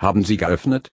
Haben Sie geöffnet?